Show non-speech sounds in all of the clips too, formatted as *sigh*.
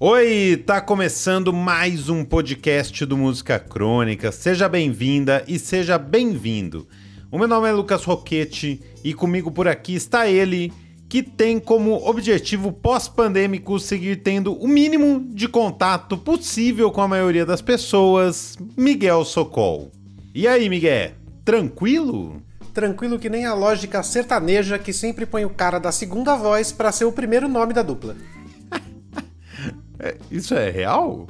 Oi, tá começando mais um podcast do Música Crônica. Seja bem-vinda e seja bem-vindo. O meu nome é Lucas Roquete e comigo por aqui está ele, que tem como objetivo pós-pandêmico seguir tendo o mínimo de contato possível com a maioria das pessoas, Miguel Socol. E aí, Miguel? Tranquilo? Tranquilo que nem a lógica sertaneja que sempre põe o cara da segunda voz para ser o primeiro nome da dupla. É, isso é real?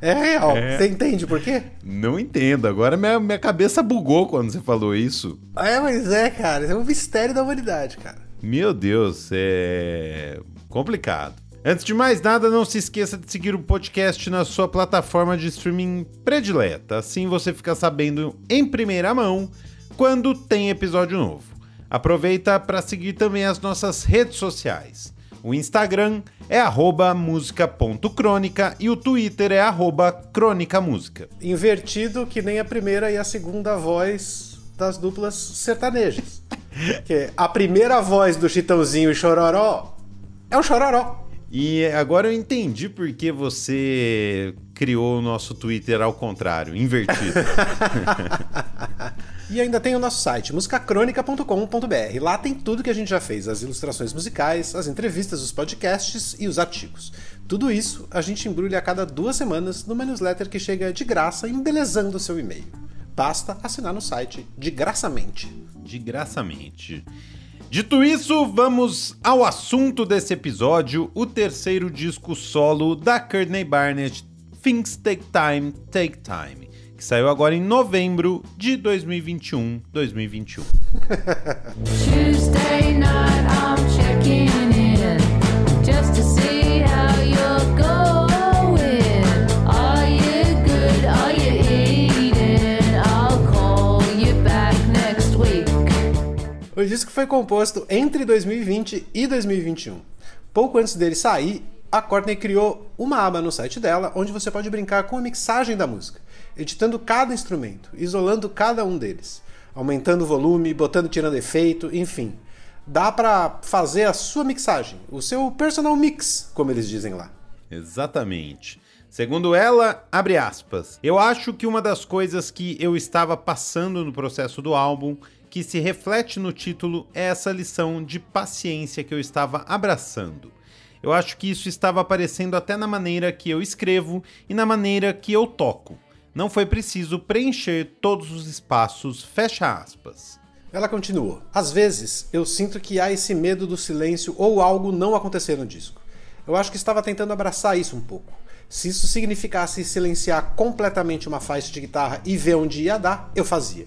É real. É. Você entende por quê? Não entendo. Agora minha, minha cabeça bugou quando você falou isso. É, mas é, cara. É um mistério da humanidade, cara. Meu Deus, é complicado. Antes de mais nada, não se esqueça de seguir o podcast na sua plataforma de streaming predileta. Assim você fica sabendo em primeira mão quando tem episódio novo. Aproveita para seguir também as nossas redes sociais. O Instagram é música.crônica e o Twitter é crônicamúsica. Invertido que nem a primeira e a segunda voz das duplas sertanejas. *laughs* que a primeira voz do Chitãozinho e Chororó é o Chororó. E agora eu entendi por que você criou o nosso Twitter ao contrário, invertido. *laughs* *laughs* E ainda tem o nosso site, musicacronica.com.br. Lá tem tudo que a gente já fez: as ilustrações musicais, as entrevistas, os podcasts e os artigos. Tudo isso a gente embrulha a cada duas semanas numa newsletter que chega de graça, embelezando o seu e-mail. Basta assinar no site de graçamente. De graçamente. Dito isso, vamos ao assunto desse episódio: o terceiro disco solo da Courtney Barnett, Things Take Time, Take Time que saiu agora em novembro de 2021, 2021. Tuesday night I'm checking in just to see how you're going. Are you good? Are you eating? I'll call you back next week. O disco foi composto entre 2020 e 2021. Pouco antes dele sair, a Courtney criou uma aba no site dela onde você pode brincar com a mixagem da música editando cada instrumento, isolando cada um deles, aumentando o volume, botando, tirando efeito, enfim. Dá para fazer a sua mixagem, o seu personal mix, como eles dizem lá. Exatamente. Segundo ela, abre aspas, eu acho que uma das coisas que eu estava passando no processo do álbum, que se reflete no título, é essa lição de paciência que eu estava abraçando. Eu acho que isso estava aparecendo até na maneira que eu escrevo e na maneira que eu toco não foi preciso preencher todos os espaços, fecha aspas. Ela continuou: Às vezes eu sinto que há esse medo do silêncio ou algo não acontecer no disco. Eu acho que estava tentando abraçar isso um pouco. Se isso significasse silenciar completamente uma faixa de guitarra e ver onde ia dar, eu fazia.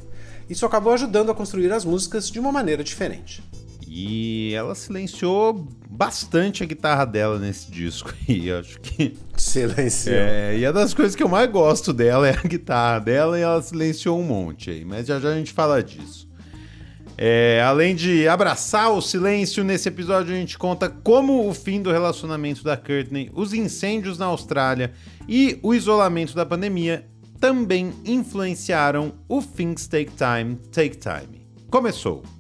Isso acabou ajudando a construir as músicas de uma maneira diferente. E ela silenciou bastante a guitarra dela nesse disco. E acho que. Silenciou. É, e é das coisas que eu mais gosto dela é a guitarra dela e ela silenciou um monte aí. Mas já já a gente fala disso. É, além de abraçar o silêncio, nesse episódio a gente conta como o fim do relacionamento da Courtney, os incêndios na Austrália e o isolamento da pandemia também influenciaram o Things Take Time, Take Time. Começou!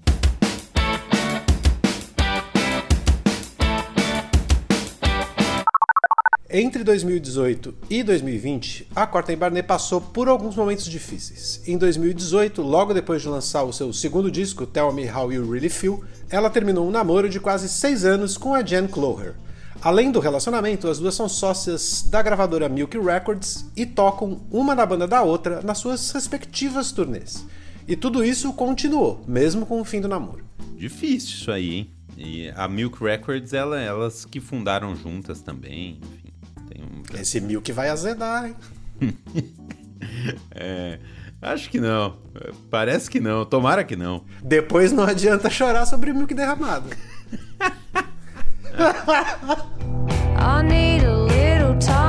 Entre 2018 e 2020, a Courtney Barnett passou por alguns momentos difíceis. Em 2018, logo depois de lançar o seu segundo disco, Tell Me How You Really Feel, ela terminou um namoro de quase seis anos com a Jen Cloher. Além do relacionamento, as duas são sócias da gravadora Milk Records e tocam uma na banda da outra nas suas respectivas turnês. E tudo isso continuou, mesmo com o fim do namoro. Difícil isso aí, hein? E a Milk Records, ela, elas que fundaram juntas também, enfim. Esse mil que vai azedar, hein? *laughs* é. Acho que não. Parece que não. Tomara que não. Depois não adianta chorar sobre o milk derramado. *laughs* I need a little time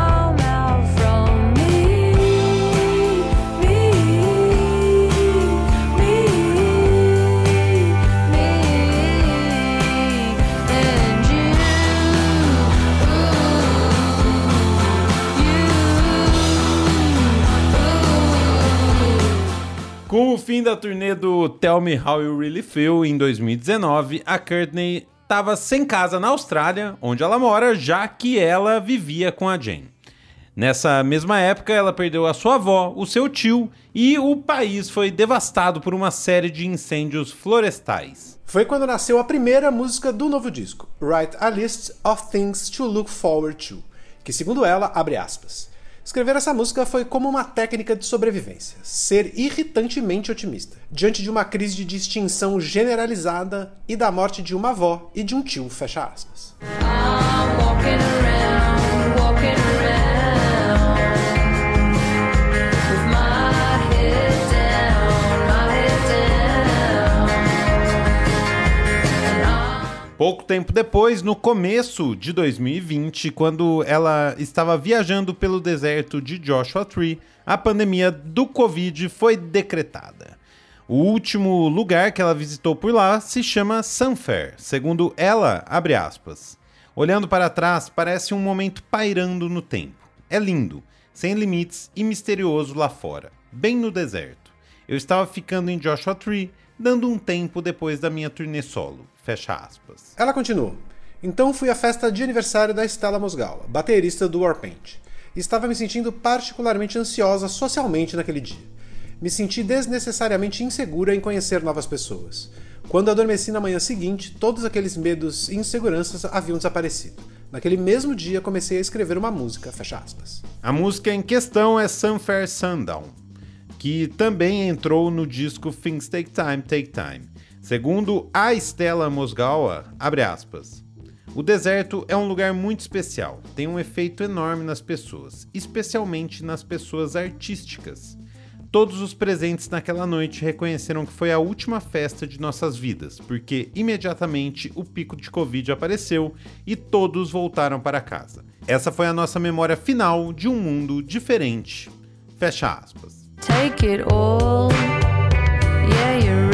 fim da turnê do Tell Me How You Really Feel em 2019, a Courtney estava sem casa na Austrália, onde ela mora, já que ela vivia com a Jane. Nessa mesma época, ela perdeu a sua avó, o seu tio e o país foi devastado por uma série de incêndios florestais. Foi quando nasceu a primeira música do novo disco, Write a List of Things to Look Forward to, que, segundo ela, abre aspas. Escrever essa música foi como uma técnica de sobrevivência, ser irritantemente otimista, diante de uma crise de extinção generalizada e da morte de uma avó e de um tio, fecha aspas. Pouco tempo depois, no começo de 2020, quando ela estava viajando pelo deserto de Joshua Tree, a pandemia do Covid foi decretada. O último lugar que ela visitou por lá se chama Sunfair, segundo ela, abre aspas. Olhando para trás, parece um momento pairando no tempo. É lindo, sem limites e misterioso lá fora, bem no deserto. Eu estava ficando em Joshua Tree, dando um tempo depois da minha turnê solo. Fecha aspas. Ela continua. Então fui à festa de aniversário da Stella Mosgawa, baterista do Warpaint. Estava me sentindo particularmente ansiosa socialmente naquele dia. Me senti desnecessariamente insegura em conhecer novas pessoas. Quando adormeci na manhã seguinte, todos aqueles medos e inseguranças haviam desaparecido. Naquele mesmo dia comecei a escrever uma música, fecha aspas. A música em questão é Sunfair Sundown, que também entrou no disco Things Take Time, Take Time. Segundo a Stella Mosgawa, abre aspas. O deserto é um lugar muito especial, tem um efeito enorme nas pessoas, especialmente nas pessoas artísticas. Todos os presentes naquela noite reconheceram que foi a última festa de nossas vidas, porque imediatamente o pico de Covid apareceu e todos voltaram para casa. Essa foi a nossa memória final de um mundo diferente. Fecha aspas. Take it all. Yeah, you're.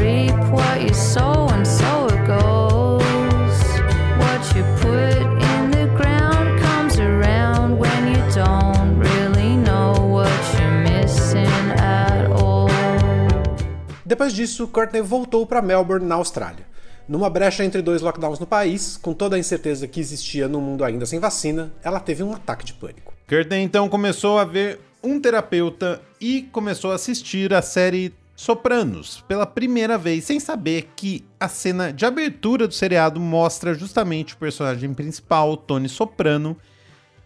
Depois disso, Courtney voltou para Melbourne, na Austrália. Numa brecha entre dois lockdowns no país, com toda a incerteza que existia no mundo ainda sem vacina, ela teve um ataque de pânico. Courtney então começou a ver um terapeuta e começou a assistir a série Sopranos pela primeira vez, sem saber que a cena de abertura do seriado mostra justamente o personagem principal, Tony Soprano,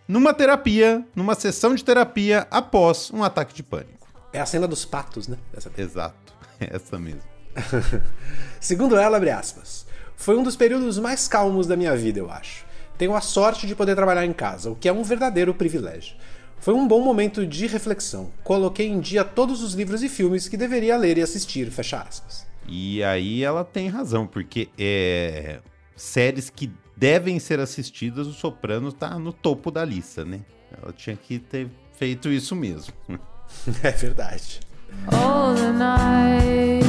numa terapia, numa sessão de terapia após um ataque de pânico. É a cena dos patos, né? Essa... Exato, é *laughs* essa mesmo. *laughs* Segundo ela, abre aspas, foi um dos períodos mais calmos da minha vida, eu acho. Tenho a sorte de poder trabalhar em casa, o que é um verdadeiro privilégio. Foi um bom momento de reflexão. Coloquei em dia todos os livros e filmes que deveria ler e assistir, fecha aspas. E aí ela tem razão, porque é, séries que devem ser assistidas, o Soprano tá no topo da lista, né? Ela tinha que ter feito isso mesmo. *laughs* é verdade. All the night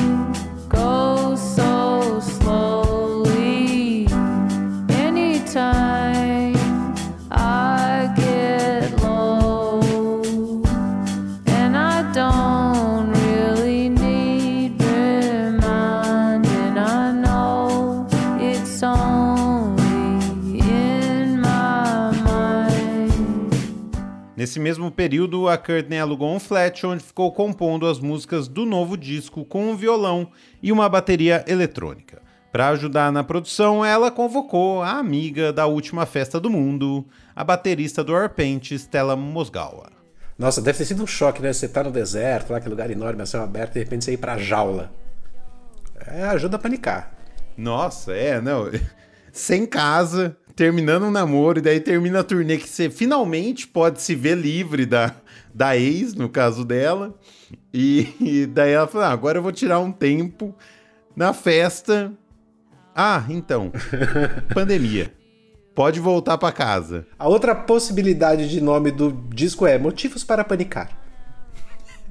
Nesse mesmo período, a Courtney alugou um flat onde ficou compondo as músicas do novo disco com um violão e uma bateria eletrônica. Para ajudar na produção, ela convocou a amiga da última festa do mundo, a baterista do Warpaint, Stella Mosgawa. Nossa, deve ter sido um choque, né? Você tá no deserto, lá aquele lugar enorme, a céu aberto, e de repente você ir pra jaula. É, ajuda a panicar. Nossa, é, não. *laughs* Sem casa, terminando um namoro, e daí termina a turnê que você finalmente pode se ver livre da, da ex, no caso dela. E, e daí ela fala: ah, agora eu vou tirar um tempo na festa. Ah, então, *laughs* pandemia. Pode voltar para casa. A outra possibilidade de nome do disco é Motivos para Panicar.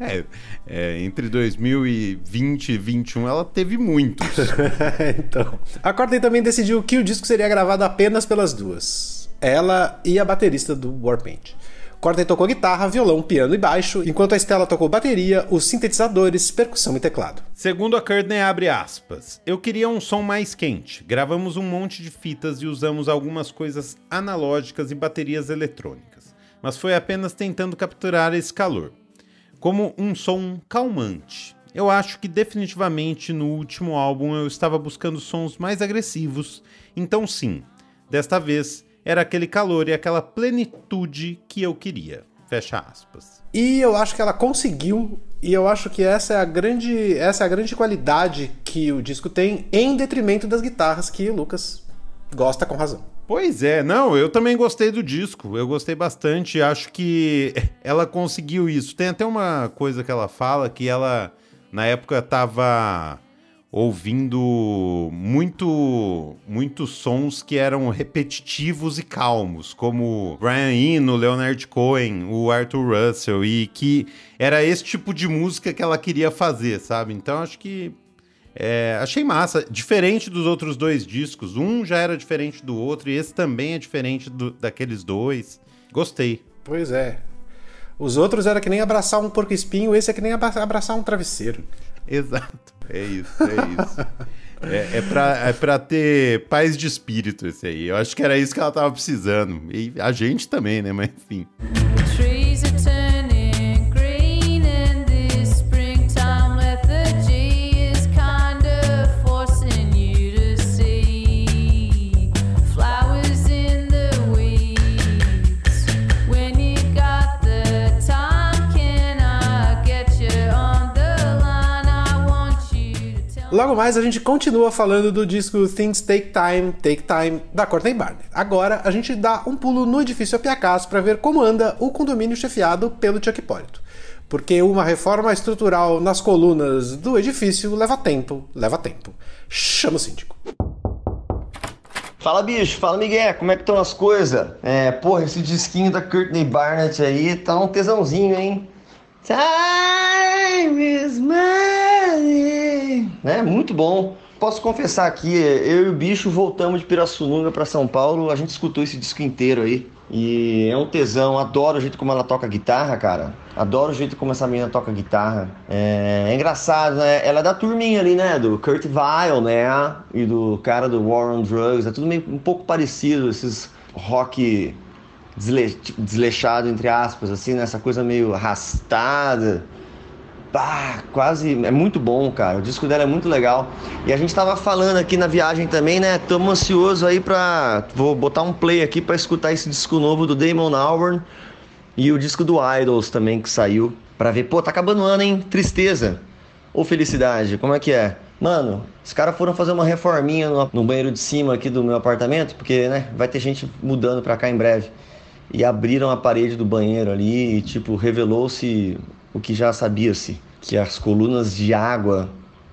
É, é, entre 2020 e 2021 ela teve muitos. *laughs* então. A Courtney também decidiu que o disco seria gravado apenas pelas duas. Ela e a baterista do Warpaint. Courtney tocou guitarra, violão, piano e baixo, enquanto a Estela tocou bateria, os sintetizadores, percussão e teclado. Segundo a Courtney, abre aspas, eu queria um som mais quente. Gravamos um monte de fitas e usamos algumas coisas analógicas e baterias eletrônicas, mas foi apenas tentando capturar esse calor. Como um som calmante. Eu acho que definitivamente no último álbum eu estava buscando sons mais agressivos, então sim, desta vez era aquele calor e aquela plenitude que eu queria. Fecha aspas. E eu acho que ela conseguiu, e eu acho que essa é a grande, essa é a grande qualidade que o disco tem, em detrimento das guitarras que o Lucas gosta com razão. Pois é, não, eu também gostei do disco, eu gostei bastante, acho que *laughs* ela conseguiu isso. Tem até uma coisa que ela fala que ela na época tava ouvindo muito muitos sons que eram repetitivos e calmos, como Brian Eno, Leonard Cohen, o Arthur Russell e que era esse tipo de música que ela queria fazer, sabe? Então acho que é, achei massa, diferente dos outros dois discos. Um já era diferente do outro e esse também é diferente do, daqueles dois. Gostei. Pois é, os outros era que nem abraçar um porco espinho, esse é que nem abraçar um travesseiro. Exato. É isso, é isso. é, é, pra, é pra ter paz de espírito esse aí. Eu acho que era isso que ela tava precisando. E a gente também, né? Mas enfim. Logo mais a gente continua falando do disco Things Take Time, Take Time da Courtney Barnett. Agora a gente dá um pulo no edifício Apiacaso para ver como anda o condomínio chefiado pelo Chuck Hipólito. Porque uma reforma estrutural nas colunas do edifício leva tempo, leva tempo. Chama o síndico. Fala bicho, fala Miguel, como é que estão as coisas? É, porra, esse disquinho da Courtney Barnett aí tá um tesãozinho, hein? Time is money. É muito bom. Posso confessar aqui, eu e o bicho voltamos de Pirassununga para São Paulo. A gente escutou esse disco inteiro aí. E é um tesão, adoro o jeito como ela toca guitarra, cara. Adoro o jeito como essa menina toca guitarra. É, é engraçado, né? Ela é da turminha ali, né? Do Kurt Weill, né? E do cara do War on Drugs. É tudo meio um pouco parecido, esses rock desle, desleixado, entre aspas, assim, nessa né? coisa meio arrastada. Bah, quase. É muito bom, cara. O disco dela é muito legal. E a gente tava falando aqui na viagem também, né? Tamo ansioso aí pra. Vou botar um play aqui pra escutar esse disco novo do Damon Albarn e o disco do Idols também que saiu. Pra ver, pô, tá acabando o ano, hein? Tristeza ou felicidade? Como é que é? Mano, os caras foram fazer uma reforminha no, no banheiro de cima aqui do meu apartamento, porque, né, vai ter gente mudando pra cá em breve e abriram a parede do banheiro ali e tipo revelou-se o que já sabia-se, que as colunas de água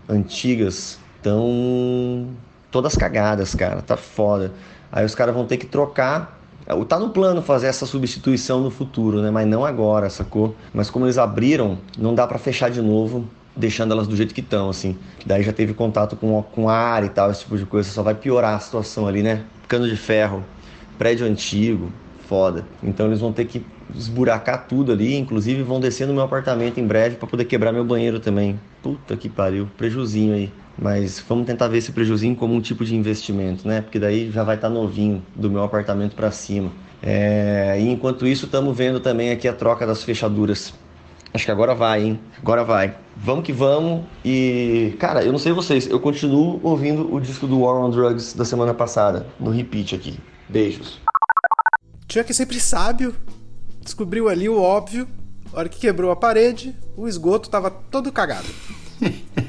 antigas estão todas cagadas, cara, tá foda. Aí os caras vão ter que trocar Tá no plano fazer essa substituição no futuro, né? Mas não agora, sacou? Mas como eles abriram, não dá para fechar de novo, deixando elas do jeito que estão, assim. Daí já teve contato com, com ar e tal, esse tipo de coisa. Só vai piorar a situação ali, né? Cano de ferro, prédio antigo, foda. Então eles vão ter que esburacar tudo ali, inclusive vão descer no meu apartamento em breve para poder quebrar meu banheiro também. Puta que pariu, prejuzinho aí. Mas vamos tentar ver esse prejuzinho como um tipo de investimento, né? Porque daí já vai estar tá novinho do meu apartamento para cima. É... E enquanto isso, estamos vendo também aqui a troca das fechaduras. Acho que agora vai, hein? Agora vai. Vamos que vamos. E, cara, eu não sei vocês, eu continuo ouvindo o disco do War on Drugs da semana passada, no repeat aqui. Beijos. Chuck sempre sábio, descobriu ali o óbvio. A hora que quebrou a parede, o esgoto tava todo cagado. *laughs*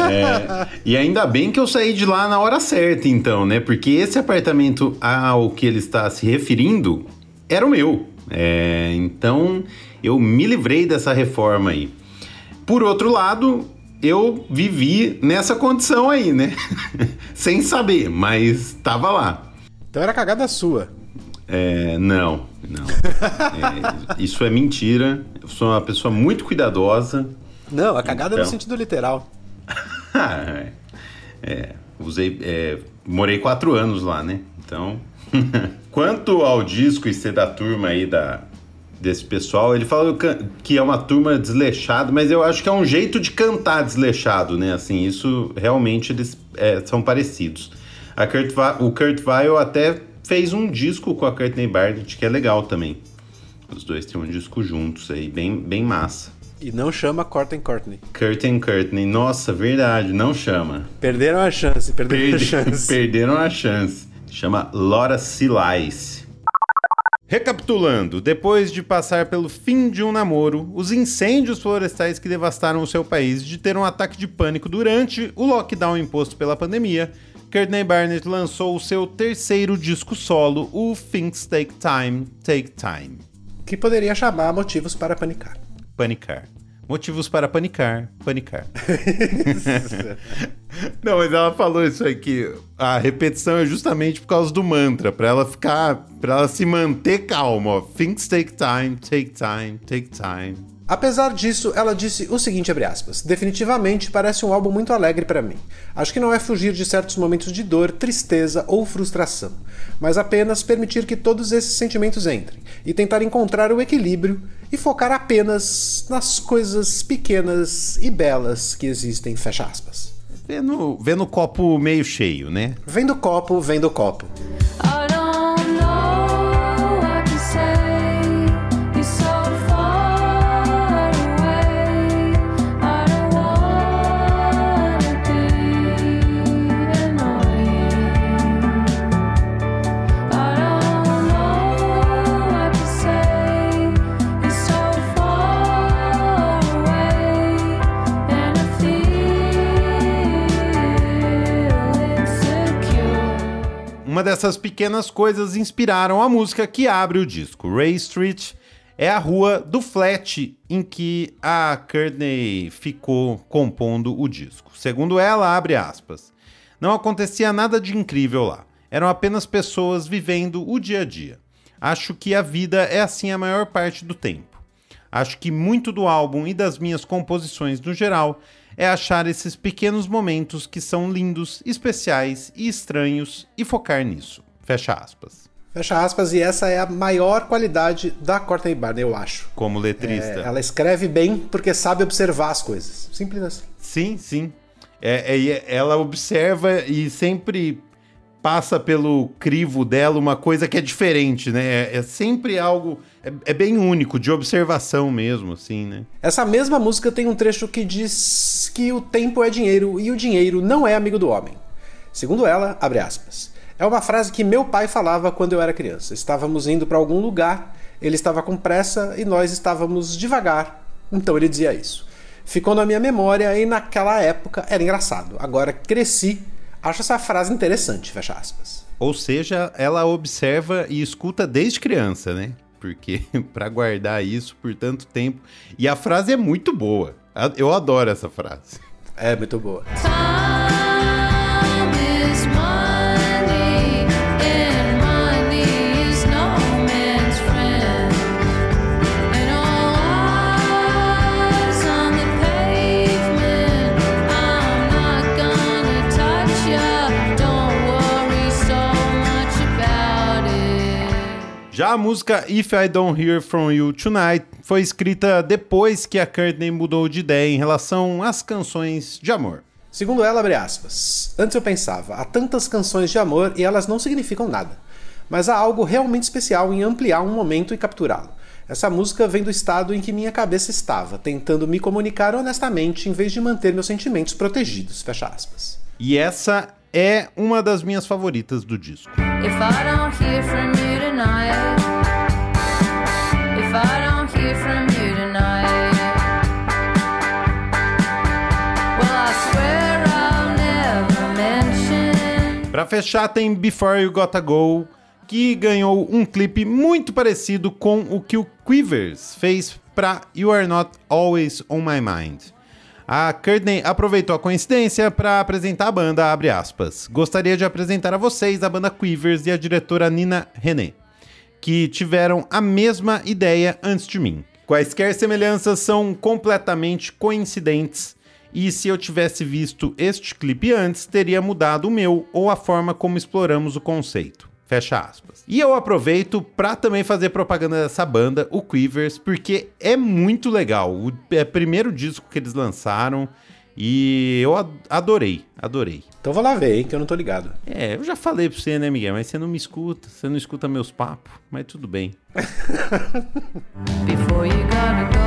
É, e ainda bem que eu saí de lá na hora certa, então, né? Porque esse apartamento ao que ele está se referindo era o meu. É, então eu me livrei dessa reforma aí. Por outro lado, eu vivi nessa condição aí, né? *laughs* Sem saber, mas estava lá. Então era cagada sua. É, não, não. É, isso é mentira. Eu sou uma pessoa muito cuidadosa. Não, a cagada então... é no então. sentido literal. *laughs* é, é, usei, é, morei quatro anos lá, né? Então, *laughs* quanto ao disco e ser da turma aí da desse pessoal. Ele falou que é uma turma desleixada, mas eu acho que é um jeito de cantar desleixado, né? Assim, isso realmente eles é, são parecidos. A Kurt o Kurt Weill até fez um disco com a Courtney Barnett, que é legal também. Os dois têm um disco juntos aí, bem, bem massa. E não chama Courtney Courtney. Curtin Courtney. Nossa, verdade, não chama. Perderam a chance, perderam Perde a chance. *laughs* perderam a chance. Chama Laura Silais. Recapitulando, depois de passar pelo fim de um namoro, os incêndios florestais que devastaram o seu país, de ter um ataque de pânico durante o lockdown imposto pela pandemia, Courtney Barnett lançou o seu terceiro disco solo, o Things Take Time, Take Time. Que poderia chamar Motivos para Panicar panicar. Motivos para panicar, panicar. *laughs* Não, mas ela falou isso aí que a repetição é justamente por causa do mantra, para ela ficar, para ela se manter calma. Ó. Things take time, take time, take time. Apesar disso, ela disse o seguinte, aspas, definitivamente parece um álbum muito alegre para mim. Acho que não é fugir de certos momentos de dor, tristeza ou frustração, mas apenas permitir que todos esses sentimentos entrem e tentar encontrar o equilíbrio e focar apenas nas coisas pequenas e belas que existem, fecha aspas. Vê no, vê no copo meio cheio, né? Vem do copo, vem do copo. Dessas pequenas coisas inspiraram a música que abre o disco. Ray Street é a rua do flat em que a Courtney ficou compondo o disco. Segundo ela, abre aspas, não acontecia nada de incrível lá. Eram apenas pessoas vivendo o dia a dia. Acho que a vida é assim a maior parte do tempo. Acho que muito do álbum e das minhas composições no geral é achar esses pequenos momentos que são lindos, especiais e estranhos e focar nisso. Fecha aspas. Fecha aspas, e essa é a maior qualidade da Courtney Barney, eu acho. Como letrista. É, ela escreve bem porque sabe observar as coisas. Simples assim. Sim, sim. É, é, ela observa e sempre passa pelo crivo dela uma coisa que é diferente, né? É, é sempre algo. É, é, bem único, de observação mesmo, assim, né? Essa mesma música tem um trecho que diz que o tempo é dinheiro e o dinheiro não é amigo do homem. Segundo ela, abre aspas. É uma frase que meu pai falava quando eu era criança. Estávamos indo para algum lugar, ele estava com pressa e nós estávamos devagar. Então ele dizia isso. Ficou na minha memória e naquela época era engraçado. Agora cresci Acho essa frase interessante, fecha aspas. Ou seja, ela observa e escuta desde criança, né? Porque *laughs* para guardar isso por tanto tempo. E a frase é muito boa. Eu adoro essa frase. É muito boa. Já a música If I Don't Hear From You Tonight foi escrita depois que a Courtney mudou de ideia em relação às canções de amor. Segundo ela, abre aspas, antes eu pensava, há tantas canções de amor e elas não significam nada. Mas há algo realmente especial em ampliar um momento e capturá-lo. Essa música vem do estado em que minha cabeça estava, tentando me comunicar honestamente em vez de manter meus sentimentos protegidos. Fecha aspas. E essa é uma das minhas favoritas do disco. Pra fechar tem Before You Gotta Go, que ganhou um clipe muito parecido com o que o Quivers fez para You Are Not Always On My Mind. A Courtney aproveitou a coincidência para apresentar a banda, abre aspas. Gostaria de apresentar a vocês a banda Quivers e a diretora Nina René, que tiveram a mesma ideia antes de mim. Quaisquer semelhanças são completamente coincidentes e se eu tivesse visto este clipe antes, teria mudado o meu ou a forma como exploramos o conceito. Fecha aspas. E eu aproveito pra também fazer propaganda dessa banda, o Quivers, porque é muito legal. O é o primeiro disco que eles lançaram e eu adorei, adorei. Então vou lá ver, hein, que eu não tô ligado. É, eu já falei pra você, né, Miguel? Mas você não me escuta, você não escuta meus papos, mas tudo bem. Before you gotta go, go,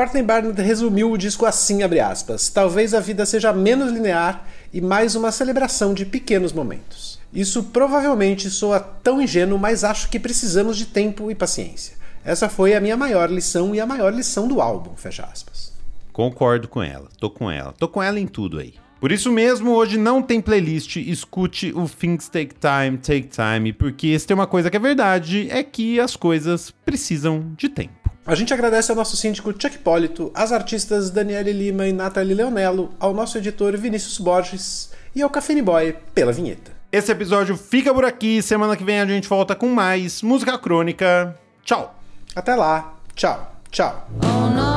Courtney Barnett resumiu o disco assim, abre aspas. Talvez a vida seja menos linear e mais uma celebração de pequenos momentos. Isso provavelmente soa tão ingênuo, mas acho que precisamos de tempo e paciência. Essa foi a minha maior lição e a maior lição do álbum, fecha aspas. Concordo com ela, tô com ela. Tô com ela em tudo aí. Por isso mesmo, hoje não tem playlist, escute o Things Take Time, Take Time, porque se tem uma coisa que é verdade, é que as coisas precisam de tempo. A gente agradece ao nosso síndico Chuck Polito, às artistas Daniele Lima e Nathalie Leonello, ao nosso editor Vinícius Borges e ao Café Boy pela vinheta. Esse episódio fica por aqui, semana que vem a gente volta com mais música crônica. Tchau! Até lá, tchau, tchau. Oh.